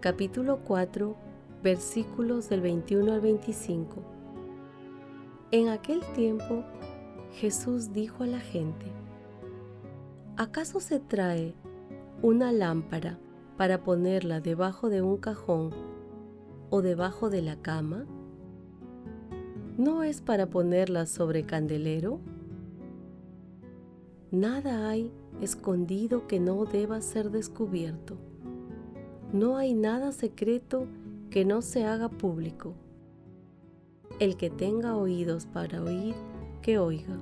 capítulo 4, versículos del 21 al 25. En aquel tiempo Jesús dijo a la gente, ¿acaso se trae una lámpara para ponerla debajo de un cajón o debajo de la cama? ¿No es para ponerla sobre candelero? Nada hay escondido que no deba ser descubierto. No hay nada secreto que no se haga público. El que tenga oídos para oír, que oiga.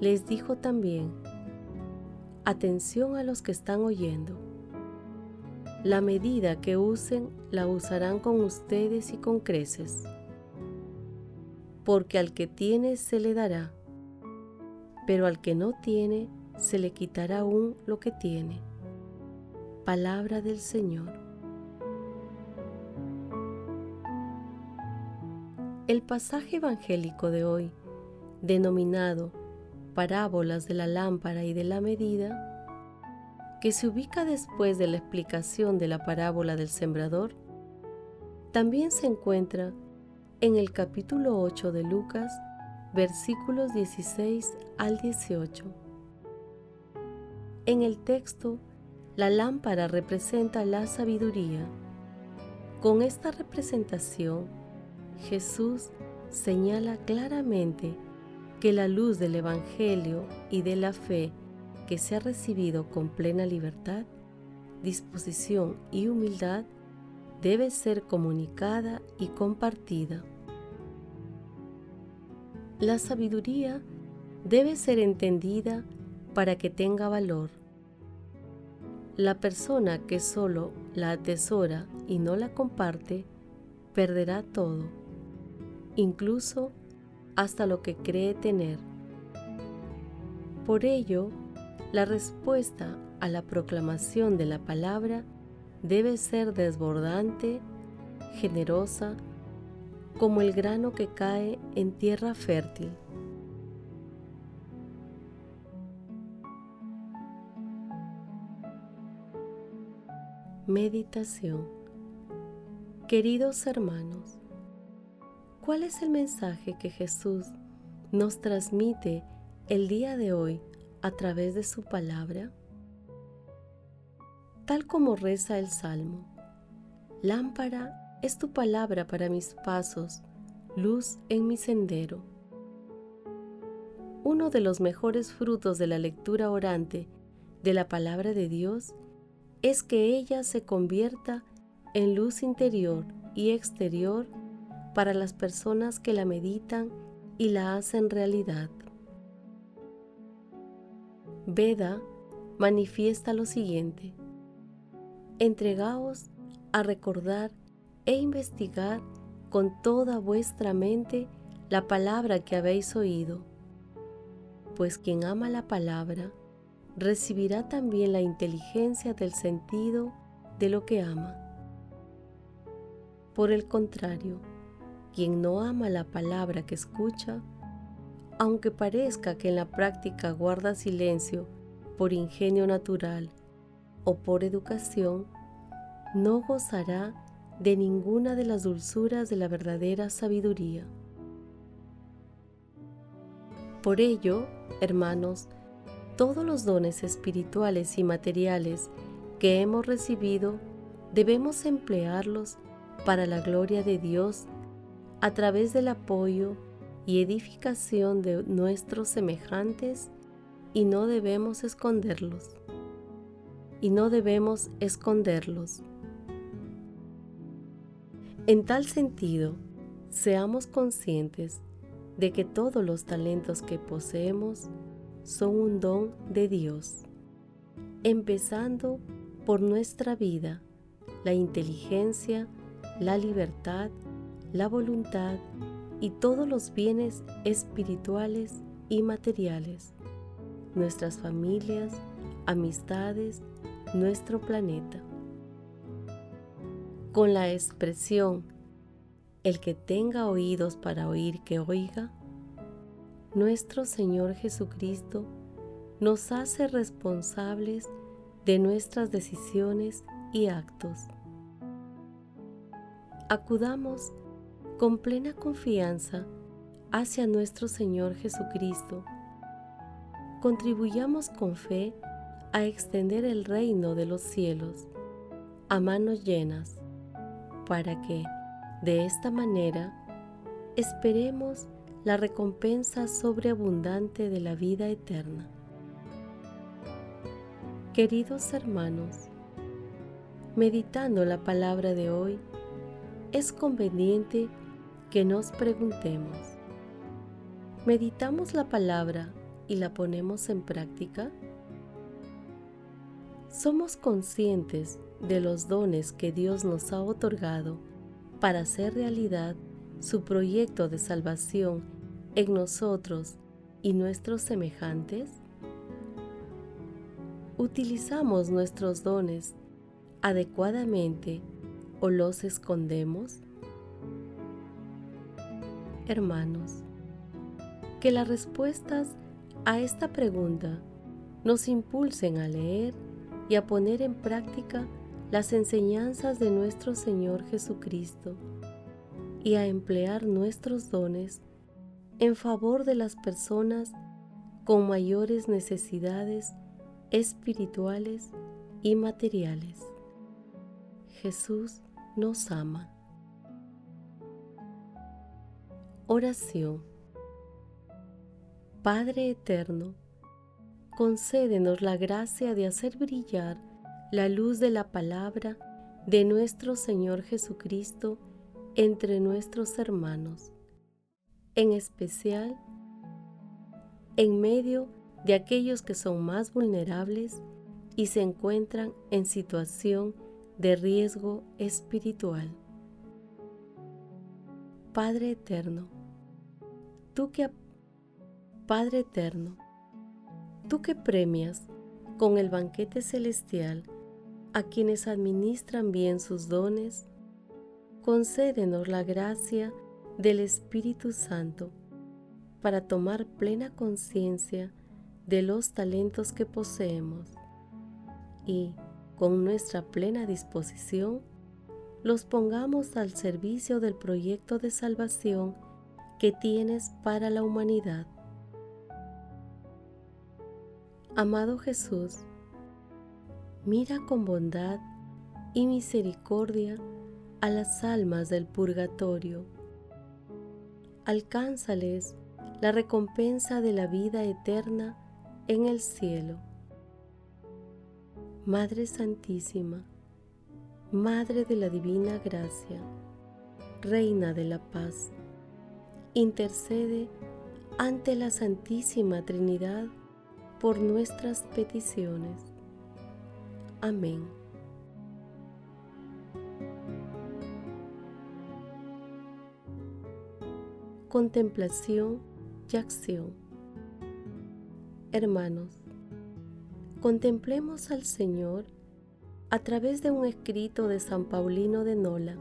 Les dijo también, atención a los que están oyendo. La medida que usen la usarán con ustedes y con creces. Porque al que tiene se le dará pero al que no tiene se le quitará aún lo que tiene. Palabra del Señor. El pasaje evangélico de hoy, denominado Parábolas de la lámpara y de la medida, que se ubica después de la explicación de la parábola del sembrador, también se encuentra en el capítulo 8 de Lucas, versículos 16 al 18. En el texto, la lámpara representa la sabiduría. Con esta representación, Jesús señala claramente que la luz del Evangelio y de la fe que se ha recibido con plena libertad, disposición y humildad debe ser comunicada y compartida. La sabiduría debe ser entendida para que tenga valor. La persona que solo la atesora y no la comparte, perderá todo, incluso hasta lo que cree tener. Por ello, la respuesta a la proclamación de la palabra debe ser desbordante, generosa, como el grano que cae en tierra fértil. Meditación Queridos hermanos, ¿cuál es el mensaje que Jesús nos transmite el día de hoy a través de su palabra? Tal como reza el Salmo, lámpara es tu palabra para mis pasos, luz en mi sendero. Uno de los mejores frutos de la lectura orante de la palabra de Dios es que ella se convierta en luz interior y exterior para las personas que la meditan y la hacen realidad. Veda manifiesta lo siguiente. Entregaos a recordar e investigar con toda vuestra mente la palabra que habéis oído, pues quien ama la palabra recibirá también la inteligencia del sentido de lo que ama. Por el contrario, quien no ama la palabra que escucha, aunque parezca que en la práctica guarda silencio por ingenio natural o por educación, no gozará de ninguna de las dulzuras de la verdadera sabiduría. Por ello, hermanos, todos los dones espirituales y materiales que hemos recibido debemos emplearlos para la gloria de Dios a través del apoyo y edificación de nuestros semejantes y no debemos esconderlos. Y no debemos esconderlos. En tal sentido, seamos conscientes de que todos los talentos que poseemos son un don de Dios, empezando por nuestra vida, la inteligencia, la libertad, la voluntad y todos los bienes espirituales y materiales, nuestras familias, amistades, nuestro planeta. Con la expresión, el que tenga oídos para oír que oiga, nuestro Señor Jesucristo nos hace responsables de nuestras decisiones y actos. Acudamos con plena confianza hacia nuestro Señor Jesucristo. Contribuyamos con fe a extender el reino de los cielos a manos llenas, para que, de esta manera, esperemos la recompensa sobreabundante de la vida eterna. Queridos hermanos, meditando la palabra de hoy, es conveniente que nos preguntemos, ¿meditamos la palabra y la ponemos en práctica? ¿Somos conscientes de los dones que Dios nos ha otorgado para hacer realidad su proyecto de salvación en nosotros y nuestros semejantes? ¿Utilizamos nuestros dones adecuadamente o los escondemos? hermanos, que las respuestas a esta pregunta nos impulsen a leer y a poner en práctica las enseñanzas de nuestro Señor Jesucristo y a emplear nuestros dones en favor de las personas con mayores necesidades espirituales y materiales. Jesús nos ama. Oración. Padre Eterno, concédenos la gracia de hacer brillar la luz de la palabra de nuestro Señor Jesucristo entre nuestros hermanos, en especial en medio de aquellos que son más vulnerables y se encuentran en situación de riesgo espiritual. Padre eterno, tú que Padre eterno, tú que premias con el banquete celestial a quienes administran bien sus dones, concédenos la gracia del Espíritu Santo para tomar plena conciencia de los talentos que poseemos y, con nuestra plena disposición, los pongamos al servicio del proyecto de salvación que tienes para la humanidad. Amado Jesús, mira con bondad y misericordia a las almas del purgatorio. Alcánzales la recompensa de la vida eterna en el cielo. Madre Santísima, Madre de la Divina Gracia, Reina de la Paz, intercede ante la Santísima Trinidad por nuestras peticiones. Amén. Contemplación y acción. Hermanos, contemplemos al Señor a través de un escrito de San Paulino de Nola.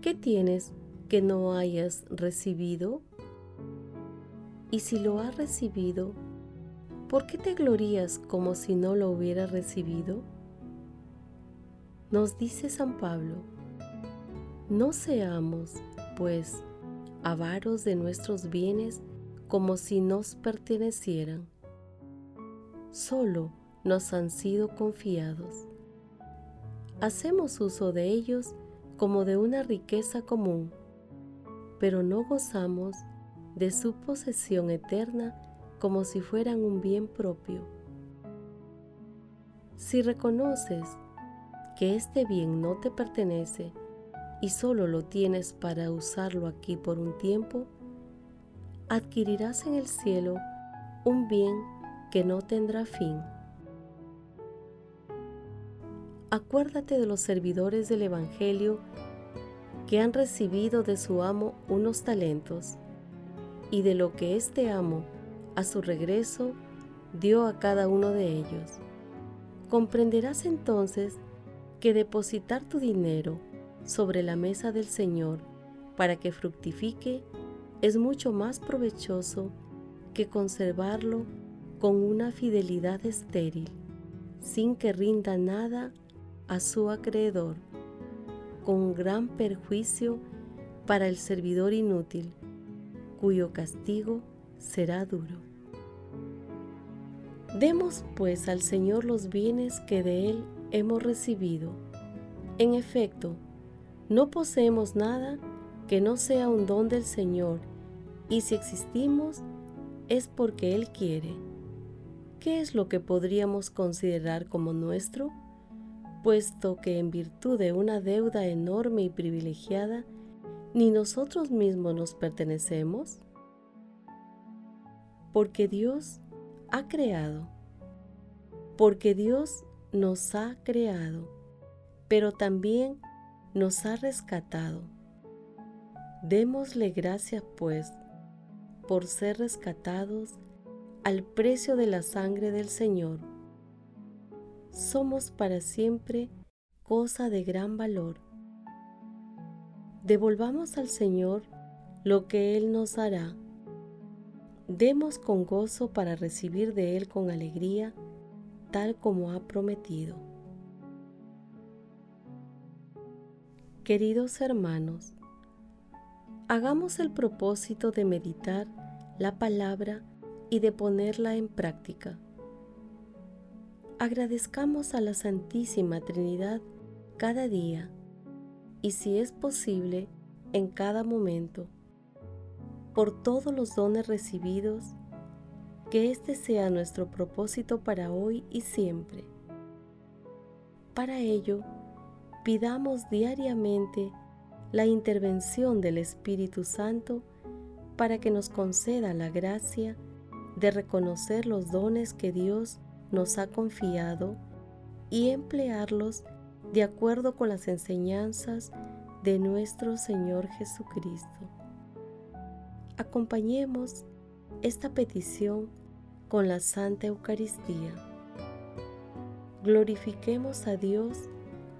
¿Qué tienes que no hayas recibido? Y si lo has recibido, ¿por qué te glorías como si no lo hubieras recibido? Nos dice San Pablo, no seamos, pues, avaros de nuestros bienes como si nos pertenecieran. Solo nos han sido confiados. Hacemos uso de ellos como de una riqueza común, pero no gozamos de su posesión eterna como si fueran un bien propio. Si reconoces que este bien no te pertenece y solo lo tienes para usarlo aquí por un tiempo, adquirirás en el cielo un bien que no tendrá fin. Acuérdate de los servidores del Evangelio que han recibido de su amo unos talentos y de lo que este amo a su regreso dio a cada uno de ellos. Comprenderás entonces que depositar tu dinero sobre la mesa del Señor para que fructifique es mucho más provechoso que conservarlo con una fidelidad estéril, sin que rinda nada a su acreedor, con gran perjuicio para el servidor inútil, cuyo castigo será duro. Demos pues al Señor los bienes que de Él hemos recibido. En efecto, no poseemos nada que no sea un don del Señor, y si existimos es porque Él quiere. ¿Qué es lo que podríamos considerar como nuestro? Puesto que en virtud de una deuda enorme y privilegiada, ni nosotros mismos nos pertenecemos. Porque Dios ha creado. Porque Dios nos ha creado, pero también nos ha rescatado. Démosle gracias, pues, por ser rescatados al precio de la sangre del Señor. Somos para siempre cosa de gran valor. Devolvamos al Señor lo que Él nos hará. Demos con gozo para recibir de Él con alegría, tal como ha prometido. Queridos hermanos, hagamos el propósito de meditar la palabra y de ponerla en práctica. Agradezcamos a la Santísima Trinidad cada día y si es posible en cada momento por todos los dones recibidos, que este sea nuestro propósito para hoy y siempre. Para ello, pidamos diariamente la intervención del Espíritu Santo para que nos conceda la gracia de reconocer los dones que Dios nos ha confiado y emplearlos de acuerdo con las enseñanzas de nuestro Señor Jesucristo. Acompañemos esta petición con la Santa Eucaristía. Glorifiquemos a Dios